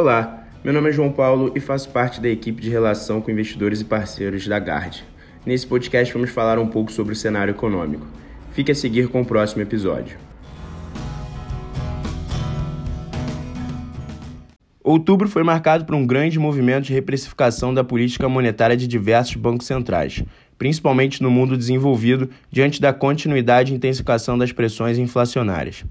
Olá, meu nome é João Paulo e faço parte da equipe de relação com investidores e parceiros da Gard. Nesse podcast vamos falar um pouco sobre o cenário econômico. Fique a seguir com o próximo episódio. Outubro foi marcado por um grande movimento de repressificação da política monetária de diversos bancos centrais, principalmente no mundo desenvolvido, diante da continuidade e intensificação das pressões inflacionárias.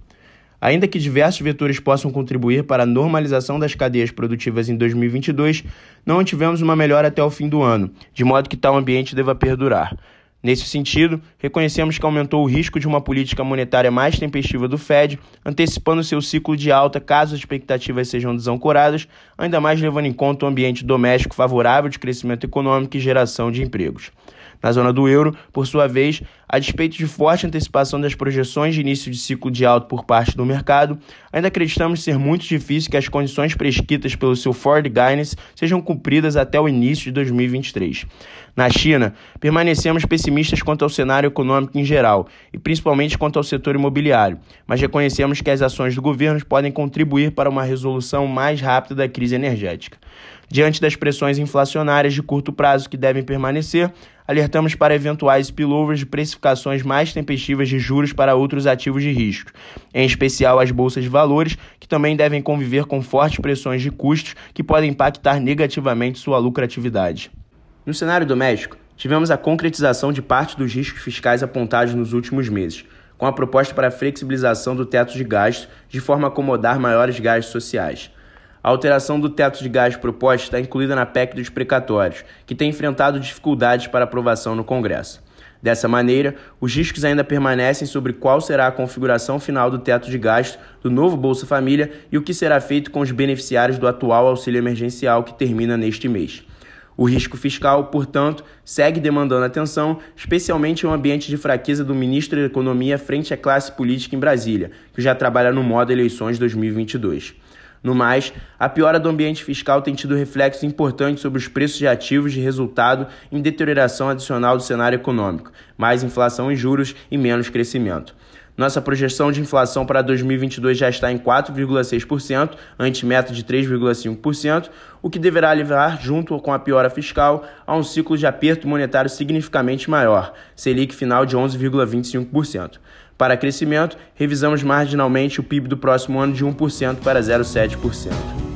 Ainda que diversos vetores possam contribuir para a normalização das cadeias produtivas em 2022, não tivemos uma melhora até o fim do ano, de modo que tal ambiente deva perdurar. Nesse sentido, reconhecemos que aumentou o risco de uma política monetária mais tempestiva do Fed, antecipando seu ciclo de alta caso as expectativas sejam desancoradas, ainda mais levando em conta o ambiente doméstico favorável de crescimento econômico e geração de empregos. Na zona do euro, por sua vez, a despeito de forte antecipação das projeções de início de ciclo de alta por parte do mercado, ainda acreditamos ser muito difícil que as condições prescritas pelo seu Ford Guidance sejam cumpridas até o início de 2023. Na China, permanecemos pessimistas quanto ao cenário econômico em geral, e principalmente quanto ao setor imobiliário, mas reconhecemos que as ações do governo podem contribuir para uma resolução mais rápida da crise energética. Diante das pressões inflacionárias de curto prazo que devem permanecer, alertamos para eventuais spillovers de precificações mais tempestivas de juros para outros ativos de risco, em especial as bolsas de valores, que também devem conviver com fortes pressões de custos que podem impactar negativamente sua lucratividade. No cenário doméstico, tivemos a concretização de parte dos riscos fiscais apontados nos últimos meses, com a proposta para a flexibilização do teto de gastos de forma a acomodar maiores gastos sociais. A alteração do teto de gás proposta está incluída na PEC dos precatórios, que tem enfrentado dificuldades para aprovação no Congresso. Dessa maneira, os riscos ainda permanecem sobre qual será a configuração final do teto de gasto do novo Bolsa Família e o que será feito com os beneficiários do atual auxílio emergencial que termina neste mês. O risco fiscal, portanto, segue demandando atenção, especialmente em um ambiente de fraqueza do ministro da Economia frente à classe política em Brasília, que já trabalha no modo eleições 2022. No mais, a piora do ambiente fiscal tem tido reflexos importantes sobre os preços de ativos de resultado em deterioração adicional do cenário econômico, mais inflação em juros e menos crescimento. Nossa projeção de inflação para 2022 já está em 4,6%, ante meta de 3,5%, o que deverá levar, junto com a piora fiscal, a um ciclo de aperto monetário significativamente maior, Selic final de 11,25%. Para crescimento, revisamos marginalmente o PIB do próximo ano de 1% para 0,7%.